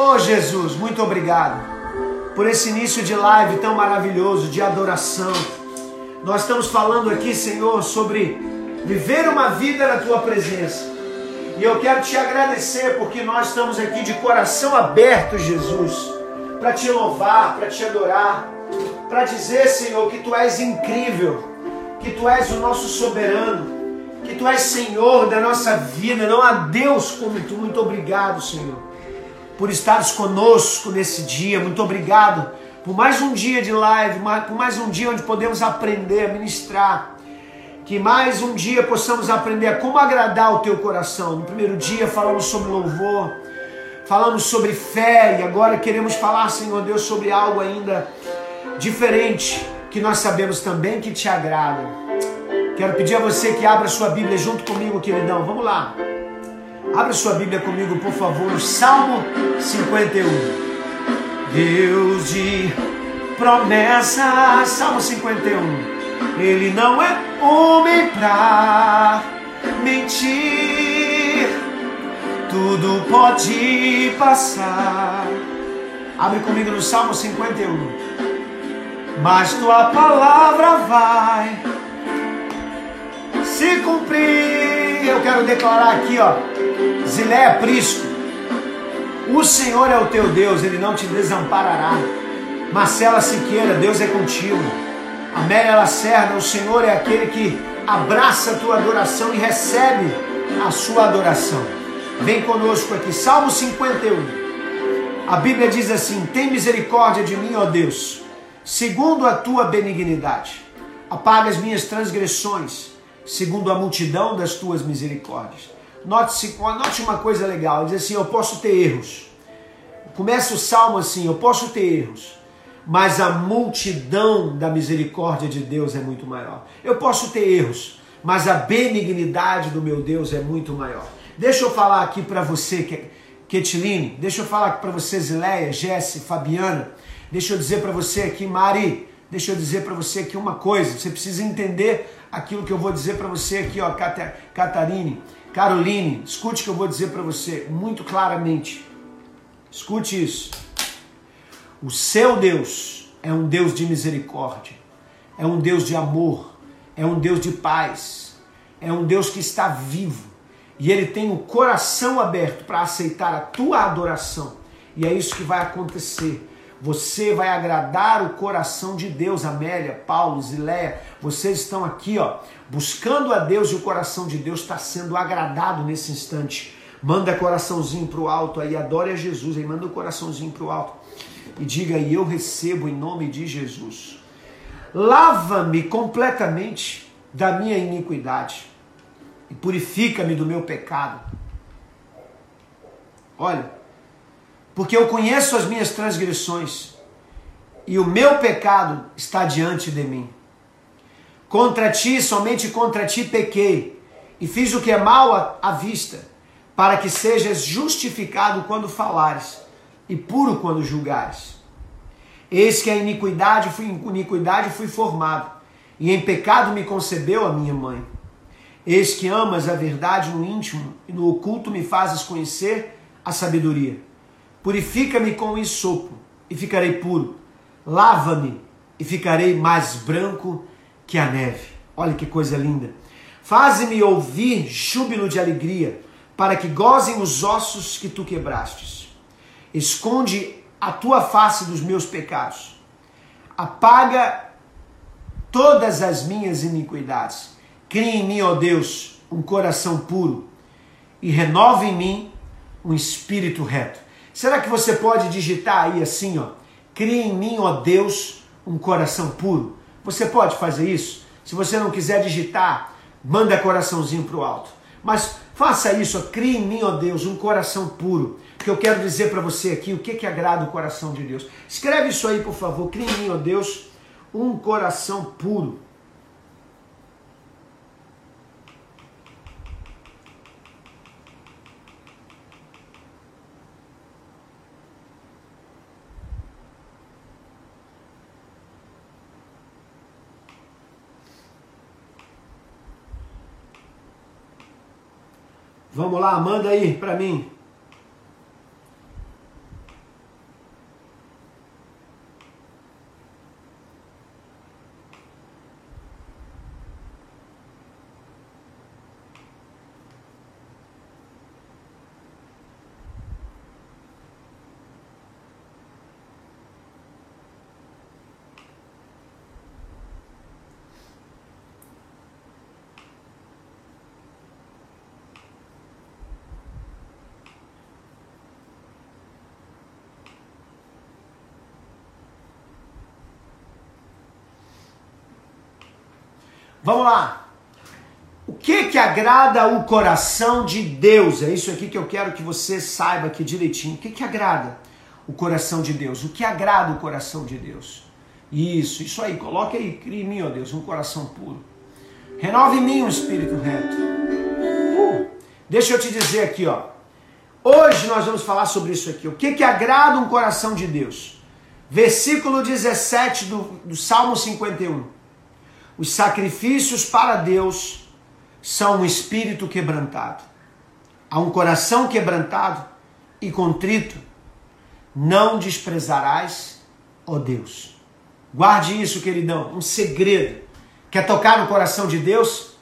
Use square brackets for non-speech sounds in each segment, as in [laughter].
Oh Jesus, muito obrigado por esse início de live tão maravilhoso de adoração. Nós estamos falando aqui, Senhor, sobre viver uma vida na tua presença. E eu quero te agradecer porque nós estamos aqui de coração aberto, Jesus, para te louvar, para te adorar, para dizer, Senhor, que tu és incrível, que tu és o nosso soberano, que tu és Senhor da nossa vida, não há Deus como tu. Muito obrigado, Senhor por estares conosco nesse dia. Muito obrigado por mais um dia de live, por mais um dia onde podemos aprender a ministrar. Que mais um dia possamos aprender a como agradar o teu coração. No primeiro dia falamos sobre louvor, falamos sobre fé e agora queremos falar, Senhor Deus, sobre algo ainda diferente que nós sabemos também que te agrada. Quero pedir a você que abra sua Bíblia junto comigo, queridão. Vamos lá. Abra sua Bíblia comigo, por favor, Salmo 51. Deus de promessa, Salmo 51. Ele não é homem pra mentir, tudo pode passar. Abre comigo no Salmo 51. Mas tua palavra vai se cumprir. Eu quero declarar aqui, ó Ziléia Prisco, o Senhor é o teu Deus, Ele não te desamparará. Marcela Siqueira, Deus é contigo. Amélia Lacerda, o Senhor é aquele que abraça a tua adoração e recebe a sua adoração. Vem conosco aqui, Salmo 51. A Bíblia diz assim: Tem misericórdia de mim, ó Deus, segundo a tua benignidade. Apaga as minhas transgressões, segundo a multidão das tuas misericórdias. Note, note uma coisa legal, ele diz assim, eu posso ter erros. Começa o salmo assim, eu posso ter erros, mas a multidão da misericórdia de Deus é muito maior. Eu posso ter erros, mas a benignidade do meu Deus é muito maior. Deixa eu falar aqui para você, Ketline, deixa eu falar aqui para você, Zileia, Jesse, Fabiana, deixa eu dizer para você aqui, Mari, deixa eu dizer para você aqui uma coisa, você precisa entender aquilo que eu vou dizer para você aqui, ó, Catarine. Caroline, escute o que eu vou dizer para você muito claramente. Escute isso. O seu Deus é um Deus de misericórdia, é um Deus de amor, é um Deus de paz, é um Deus que está vivo e ele tem o coração aberto para aceitar a tua adoração. E é isso que vai acontecer. Você vai agradar o coração de Deus, Amélia, Paulo, Zileia. Vocês estão aqui, ó, buscando a Deus e o coração de Deus está sendo agradado nesse instante. Manda coraçãozinho para o alto aí, adore a Jesus aí, manda o um coraçãozinho para o alto e diga aí: Eu recebo em nome de Jesus. Lava-me completamente da minha iniquidade e purifica-me do meu pecado. Olha, porque eu conheço as minhas transgressões e o meu pecado está diante de mim. Contra ti, somente contra ti pequei e fiz o que é mal à vista, para que sejas justificado quando falares e puro quando julgares. Eis que a iniquidade fui, iniquidade fui formado, e em pecado me concebeu a minha mãe. Eis que amas a verdade no íntimo, e no oculto me fazes conhecer a sabedoria. Purifica-me com o ensopo e ficarei puro. Lava-me e ficarei mais branco que a neve. Olha que coisa linda. Faze-me ouvir júbilo de alegria, para que gozem os ossos que tu quebrastes. Esconde a tua face dos meus pecados. Apaga todas as minhas iniquidades. Cria em mim, ó Deus, um coração puro e renova em mim um espírito reto. Será que você pode digitar aí assim, ó? Cria em mim, ó Deus, um coração puro. Você pode fazer isso? Se você não quiser digitar, manda coraçãozinho pro alto. Mas Faça isso, ó, crie em mim, ó Deus, um coração puro. Que eu quero dizer para você aqui o que, que agrada o coração de Deus. Escreve isso aí, por favor. Crie em mim, ó Deus, um coração puro. Vamos lá, manda aí para mim. Vamos lá. O que que agrada o coração de Deus? É isso aqui que eu quero que você saiba aqui direitinho. O que que agrada o coração de Deus? O que agrada o coração de Deus? Isso, isso aí. Coloque aí, crie em mim, ó Deus, um coração puro. Renove em mim um espírito reto. Uh, deixa eu te dizer aqui, ó. Hoje nós vamos falar sobre isso aqui. O que que agrada um coração de Deus? Versículo 17 do, do Salmo 51. Os sacrifícios para Deus são um espírito quebrantado. A um coração quebrantado e contrito, não desprezarás, ó Deus. Guarde isso, queridão, um segredo. Quer tocar no coração de Deus?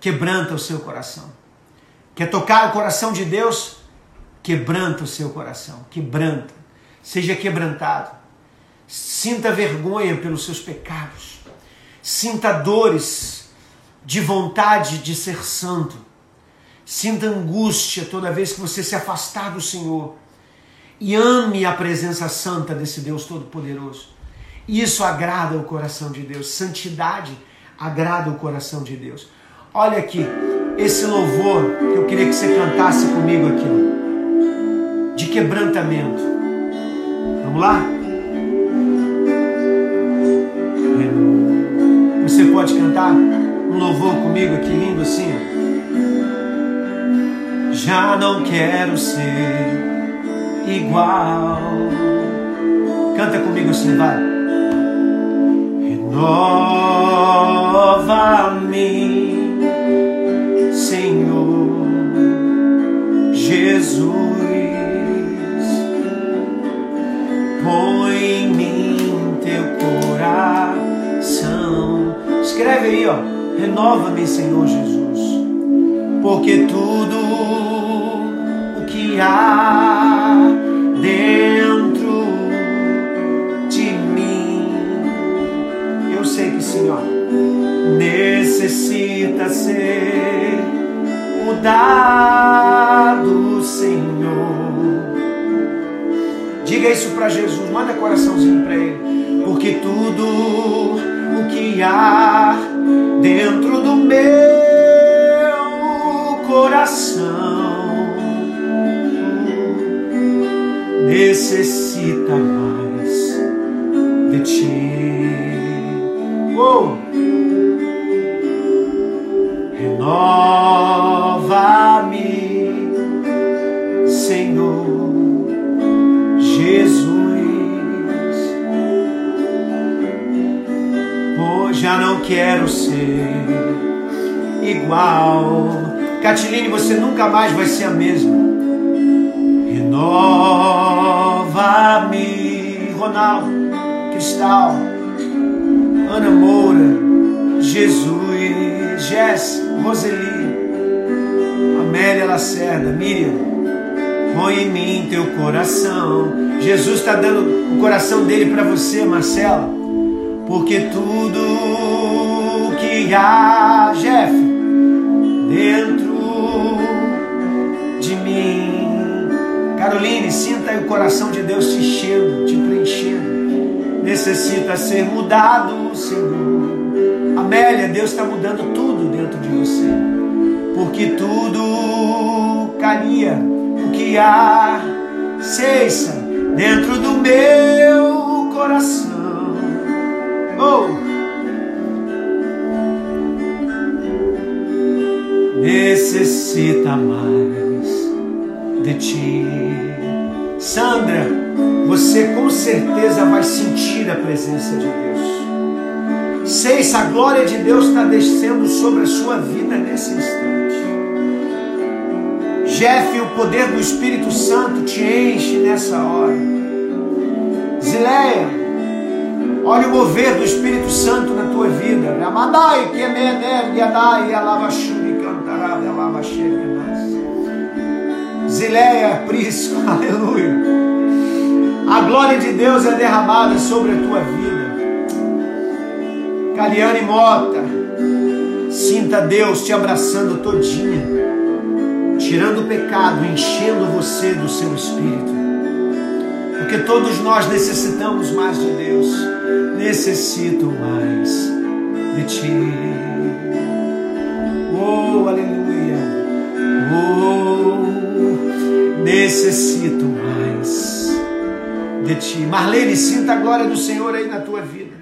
Quebranta o seu coração. Quer tocar o coração de Deus? Quebranta o seu coração. Quebranta. Seja quebrantado. Sinta vergonha pelos seus pecados Sinta dores de vontade de ser santo. Sinta angústia toda vez que você se afastar do Senhor. E ame a presença santa desse Deus Todo-Poderoso. Isso agrada o coração de Deus. Santidade agrada o coração de Deus. Olha aqui, esse louvor que eu queria que você cantasse comigo aqui, de quebrantamento. Vamos lá? Pode cantar um louvor comigo aqui lindo assim? Já não quero ser igual. Canta comigo assim, vai. Renova-me, Senhor Jesus. Põe Escreve aí, ó. Renova-me, Senhor Jesus, porque tudo o que há dentro de mim, eu sei que, Senhor, necessita ser mudado, Senhor. Diga isso para Jesus, manda coraçãozinho para ele, porque tudo que há dentro do meu coração necessita mais de ti. Já não quero ser igual. Catiline, você nunca mais vai ser a mesma. Renova-me, Ronaldo, Cristal, Ana Moura, Jesus, Jess, Roseli, Amélia Lacerda, Miriam. Põe em mim teu coração. Jesus está dando o coração dele para você, Marcela porque tudo que há, Jeff, dentro de mim. Caroline, sinta o coração de Deus te enchendo, te preenchendo. Necessita ser mudado, Senhor. Amélia, Deus está mudando tudo dentro de você. porque tudo caía, o que há cessa dentro do meu coração. Oh! necessita mais de ti. Sandra, você com certeza vai sentir a presença de Deus. Sei se a glória de Deus está descendo sobre a sua vida nesse instante. Jeff, o poder do Espírito Santo te enche nessa hora. Olha o mover do Espírito Santo na tua vida. Alavashemi, Zileia, Prisco, [laughs] aleluia. A glória de Deus é derramada sobre a tua vida. Caliane Mota, sinta Deus te abraçando todinha, tirando o pecado, enchendo você do seu espírito. Porque todos nós necessitamos mais de Deus. Necessito mais de ti. Oh, aleluia. Oh, necessito mais de ti. Marlene, sinta a glória do Senhor aí na tua vida.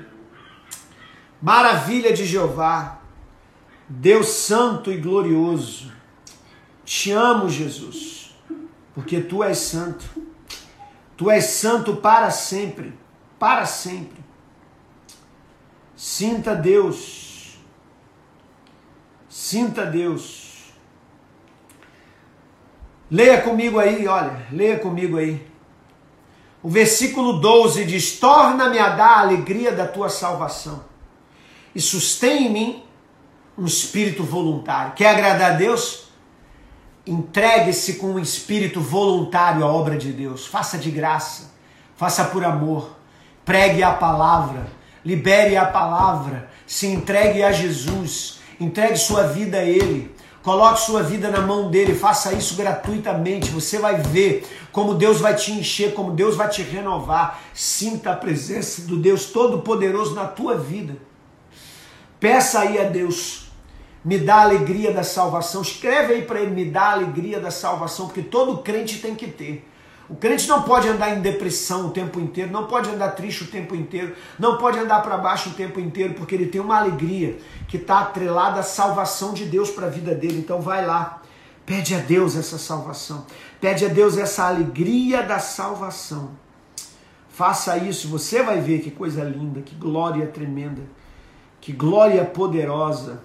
Maravilha de Jeová, Deus santo e glorioso. Te amo, Jesus, porque tu és santo. Tu és santo para sempre, para sempre. Sinta Deus. Sinta Deus. Leia comigo aí, olha, leia comigo aí. O versículo 12 diz: Torna-me a dar a alegria da tua salvação e sustém em mim um espírito voluntário. Quer agradar a Deus? Entregue-se com um espírito voluntário à obra de Deus. Faça de graça, faça por amor. Pregue a palavra, libere a palavra, se entregue a Jesus, entregue sua vida a Ele. Coloque sua vida na mão dele, faça isso gratuitamente. Você vai ver como Deus vai te encher, como Deus vai te renovar. Sinta a presença do Deus Todo-Poderoso na tua vida. Peça aí a Deus, me dá a alegria da salvação. Escreve aí para ele, me dá a alegria da salvação, porque todo crente tem que ter. O crente não pode andar em depressão o tempo inteiro, não pode andar triste o tempo inteiro, não pode andar para baixo o tempo inteiro, porque ele tem uma alegria que está atrelada à salvação de Deus para a vida dele. Então vai lá, pede a Deus essa salvação, pede a Deus essa alegria da salvação. Faça isso, você vai ver que coisa linda, que glória tremenda, que glória poderosa,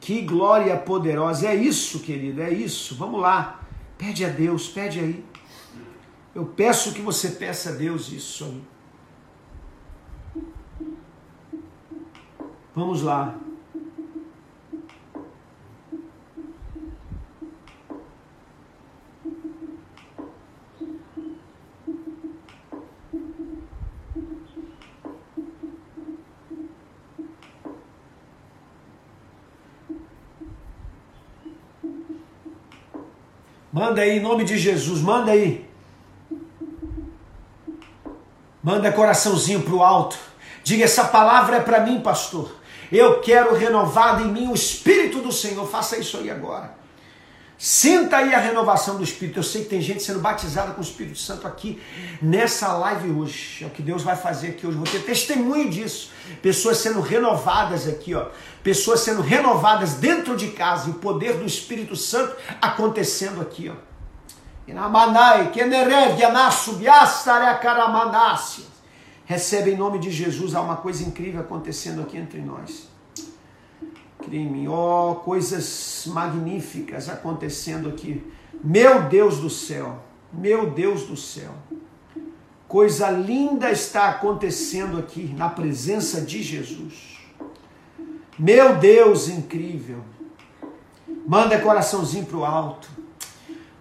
que glória poderosa. É isso, querido, é isso. Vamos lá, pede a Deus, pede aí. Eu peço que você peça a Deus isso. Vamos lá. Manda aí, em nome de Jesus, manda aí. Manda coraçãozinho para o alto. Diga: essa palavra é para mim, pastor. Eu quero renovado em mim o Espírito do Senhor. Faça isso aí agora. Sinta aí a renovação do Espírito. Eu sei que tem gente sendo batizada com o Espírito Santo aqui nessa live hoje. É o que Deus vai fazer aqui hoje. Vou ter testemunho disso. Pessoas sendo renovadas aqui, ó. Pessoas sendo renovadas dentro de casa. E o poder do Espírito Santo acontecendo aqui, ó. Recebe em nome de Jesus, há uma coisa incrível acontecendo aqui entre nós. Crime, ó, oh, coisas magníficas acontecendo aqui. Meu Deus do céu, meu Deus do céu. Coisa linda está acontecendo aqui na presença de Jesus. Meu Deus incrível. Manda coraçãozinho para o alto.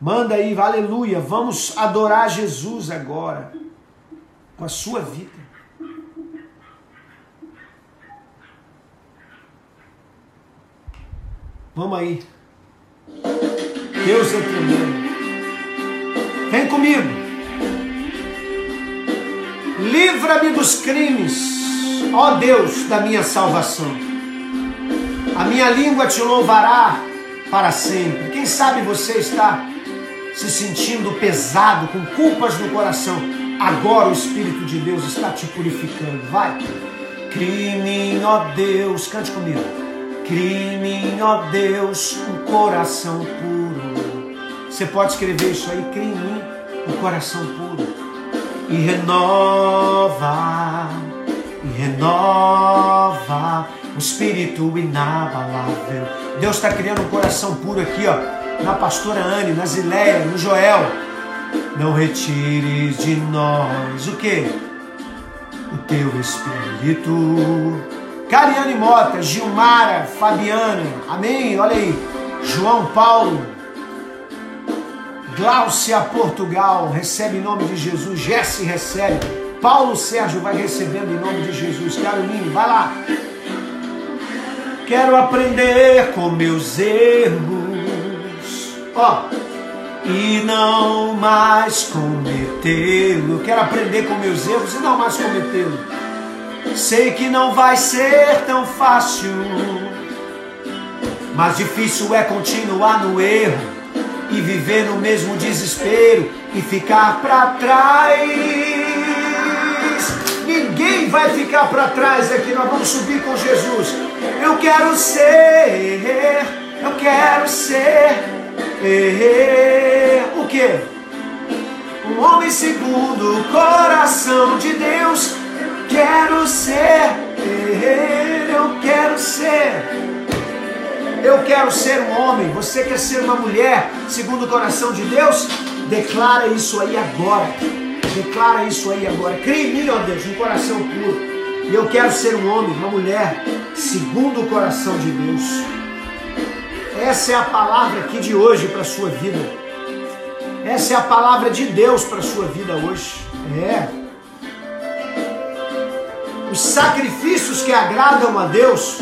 Manda aí, aleluia. Vamos adorar Jesus agora com a sua vida. Vamos aí. Deus é tremendo. Vem comigo. Livra-me dos crimes, ó Deus, da minha salvação. A minha língua te louvará para sempre. Quem sabe você está se sentindo pesado, com culpas no coração. Agora o Espírito de Deus está te purificando. Vai. Mim, ó Deus, cante comigo. Mim, ó Deus, um coração puro. Você pode escrever isso aí, mim um coração puro. E renova, e renova o espírito inabalável. Deus está criando um coração puro aqui, ó, na pastora Anne, na Zileia, no Joel. Não retires de nós o que? O teu espírito. Cariane Mota, Gilmara, Fabiana, amém? Olha aí, João Paulo, Gláucia Portugal, recebe em nome de Jesus, Jesse recebe, Paulo Sérgio vai recebendo em nome de Jesus, Caroline, vai lá, Quero aprender com meus erros, ó, e não mais cometê-lo. Quero aprender com meus erros e não mais cometê-lo. Sei que não vai ser tão fácil, mas difícil é continuar no erro e viver no mesmo desespero e ficar para trás. Ninguém vai ficar para trás aqui. Nós vamos subir com Jesus. Eu quero ser, eu quero ser o que? Um homem segundo o coração de Deus. Quero ser, eu quero ser. Eu quero ser um homem, você quer ser uma mulher segundo o coração de Deus? Declara isso aí agora. Declara isso aí agora. Crê em mim, ó Deus, um coração puro. E eu quero ser um homem, uma mulher, segundo o coração de Deus. Essa é a palavra aqui de hoje para a sua vida. Essa é a palavra de Deus para a sua vida hoje. É. Os sacrifícios que agradam a Deus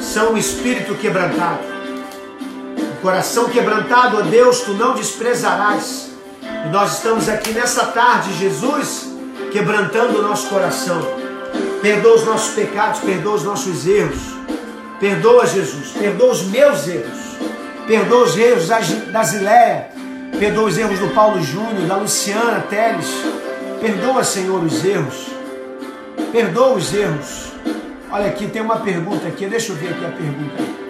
são o espírito quebrantado. O coração quebrantado a Deus tu não desprezarás. E nós estamos aqui nessa tarde, Jesus, quebrantando o nosso coração. Perdoa os nossos pecados, perdoa os nossos erros. Perdoa, Jesus, perdoa os meus erros. Perdoa os erros da Zileia. Perdoa os erros do Paulo Júnior, da Luciana Teles. Perdoa, Senhor, os erros. Perdoa os erros. Olha aqui, tem uma pergunta aqui. Deixa eu ver aqui a pergunta.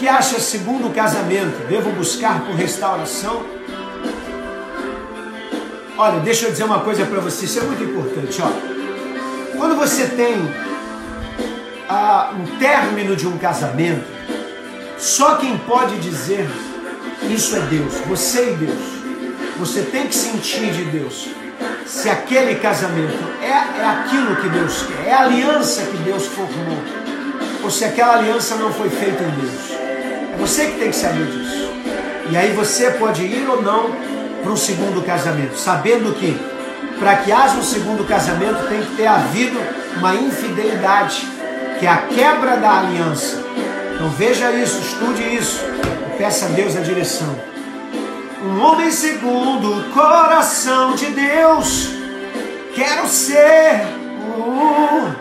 que acha segundo o casamento? Devo buscar por restauração? Olha, deixa eu dizer uma coisa para você, isso é muito importante. Ó. Quando você tem ah, um término de um casamento, só quem pode dizer isso é Deus, você e Deus. Você tem que sentir de Deus se aquele casamento é, é aquilo que Deus quer, é a aliança que Deus formou, ou se aquela aliança não foi feita em Deus. Você que tem que saber disso. E aí você pode ir ou não para um segundo casamento, sabendo que para que haja um segundo casamento tem que ter havido uma infidelidade, que é a quebra da aliança. Então veja isso, estude isso, peça a Deus a direção. Um homem segundo o coração de Deus, quero ser um,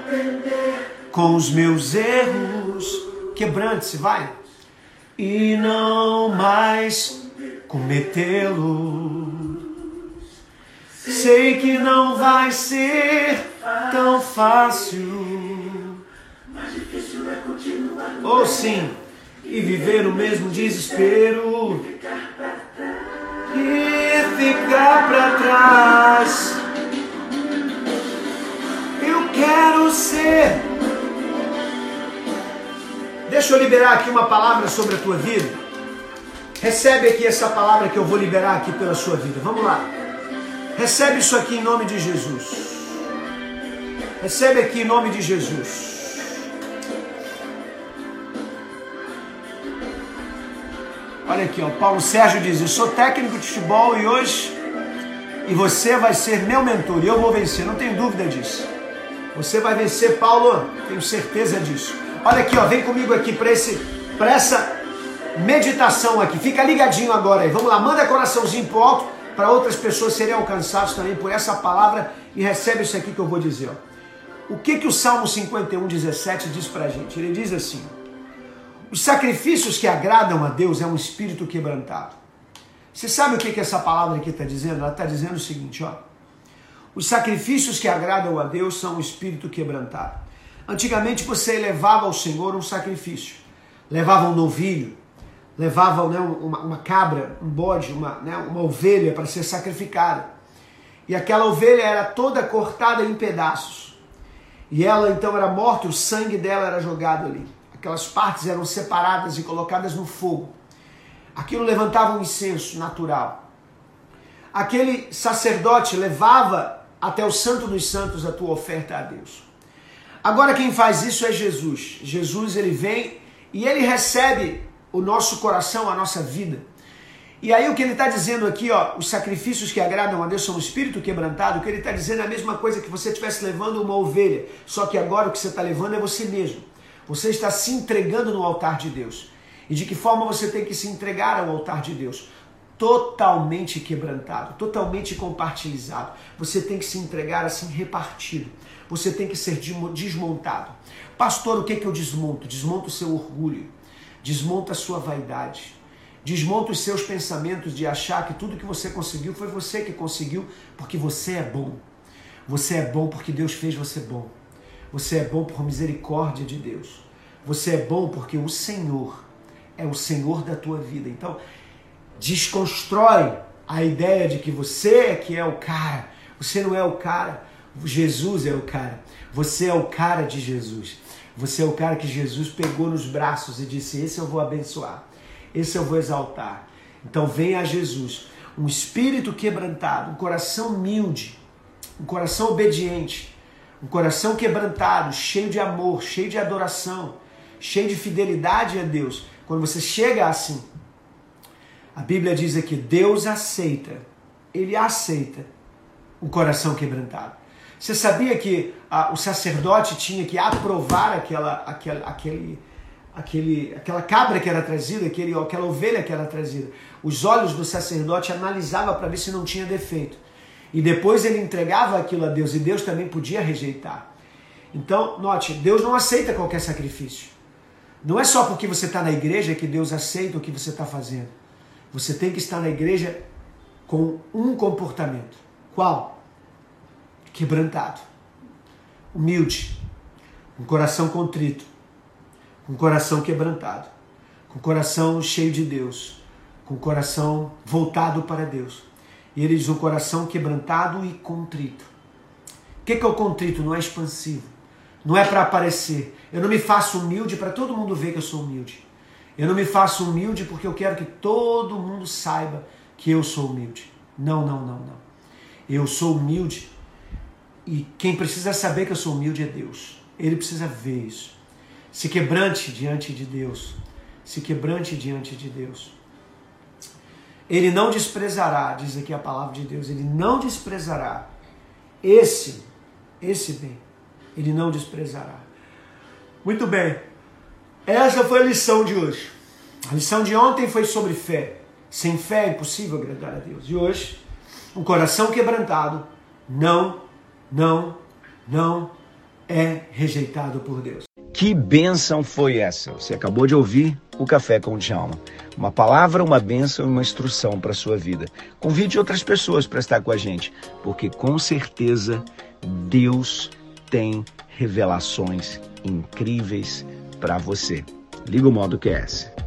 com os meus erros. Quebrante-se, vai e não mais cometê-lo. Sei que não vai ser tão fácil, mas difícil é continuar. Ou sim, e viver o mesmo desespero e ficar para trás. Eu quero ser Deixa eu liberar aqui uma palavra sobre a tua vida. Recebe aqui essa palavra que eu vou liberar aqui pela sua vida. Vamos lá. Recebe isso aqui em nome de Jesus. Recebe aqui em nome de Jesus. Olha aqui, ó. Paulo Sérgio diz: Eu sou técnico de futebol e hoje e você vai ser meu mentor e eu vou vencer. Não tenho dúvida disso. Você vai vencer, Paulo. Tenho certeza disso. Olha aqui, ó, vem comigo aqui para esse para essa meditação aqui. Fica ligadinho agora aí. Vamos lá, manda coraçãozinho pro alto para outras pessoas serem alcançadas também por essa palavra e recebe isso aqui que eu vou dizer, ó. O que, que o Salmo 51, 17 diz pra gente? Ele diz assim: Os sacrifícios que agradam a Deus é um espírito quebrantado. Você sabe o que, que essa palavra aqui está dizendo? Ela está dizendo o seguinte: ó. Os sacrifícios que agradam a Deus são um espírito quebrantado. Antigamente você levava ao Senhor um sacrifício. Levava um novilho, levava né, uma, uma cabra, um bode, uma, né, uma ovelha para ser sacrificada. E aquela ovelha era toda cortada em pedaços. E ela então era morta, o sangue dela era jogado ali. Aquelas partes eram separadas e colocadas no fogo. Aquilo levantava um incenso natural. Aquele sacerdote levava até o Santo dos Santos a tua oferta a Deus. Agora quem faz isso é Jesus. Jesus ele vem e ele recebe o nosso coração, a nossa vida. E aí o que ele está dizendo aqui, ó, os sacrifícios que agradam a Deus são o espírito quebrantado, o que ele está dizendo é a mesma coisa que você estivesse levando uma ovelha, só que agora o que você está levando é você mesmo. Você está se entregando no altar de Deus. E de que forma você tem que se entregar ao altar de Deus? Totalmente quebrantado, totalmente compartilhado. Você tem que se entregar assim repartido. Você tem que ser desmontado. Pastor, o que, que eu desmonto? Desmonto o seu orgulho, desmonta a sua vaidade, desmonta os seus pensamentos de achar que tudo que você conseguiu foi você que conseguiu porque você é bom. Você é bom porque Deus fez você bom. Você é bom por misericórdia de Deus. Você é bom porque o Senhor é o Senhor da tua vida. Então, desconstrói a ideia de que você é que é o cara. Você não é o cara. Jesus é o cara. Você é o cara de Jesus. Você é o cara que Jesus pegou nos braços e disse: Esse eu vou abençoar. Esse eu vou exaltar. Então, venha a Jesus. Um espírito quebrantado, um coração humilde, um coração obediente, um coração quebrantado, cheio de amor, cheio de adoração, cheio de fidelidade a Deus quando você chega assim, a Bíblia diz aqui: Deus aceita, Ele aceita o coração quebrantado. Você sabia que o sacerdote tinha que aprovar aquela, aquela, aquele, aquele, aquela cabra que era trazida, aquele, aquela ovelha que era trazida? Os olhos do sacerdote analisavam para ver se não tinha defeito. E depois ele entregava aquilo a Deus e Deus também podia rejeitar. Então, note, Deus não aceita qualquer sacrifício. Não é só porque você está na igreja que Deus aceita o que você está fazendo. Você tem que estar na igreja com um comportamento. Qual? Quebrantado, humilde, com coração contrito, com coração quebrantado, com coração cheio de Deus, com coração voltado para Deus. E ele diz um coração quebrantado e contrito. O que é o contrito? Não é expansivo não é para aparecer. Eu não me faço humilde para todo mundo ver que eu sou humilde. Eu não me faço humilde porque eu quero que todo mundo saiba que eu sou humilde. Não, não, não, não. Eu sou humilde e quem precisa saber que eu sou humilde é Deus. Ele precisa ver isso. Se quebrante diante de Deus. Se quebrante diante de Deus. Ele não desprezará, diz aqui a palavra de Deus, ele não desprezará esse, esse bem ele não desprezará. Muito bem, essa foi a lição de hoje. A lição de ontem foi sobre fé. Sem fé é impossível agradar a Deus. E hoje, um coração quebrantado não, não, não é rejeitado por Deus. Que bênção foi essa? Você acabou de ouvir o Café com Djalma. Uma palavra, uma bênção e uma instrução para a sua vida. Convide outras pessoas para estar com a gente, porque com certeza Deus tem revelações incríveis para você. Liga o modo QS.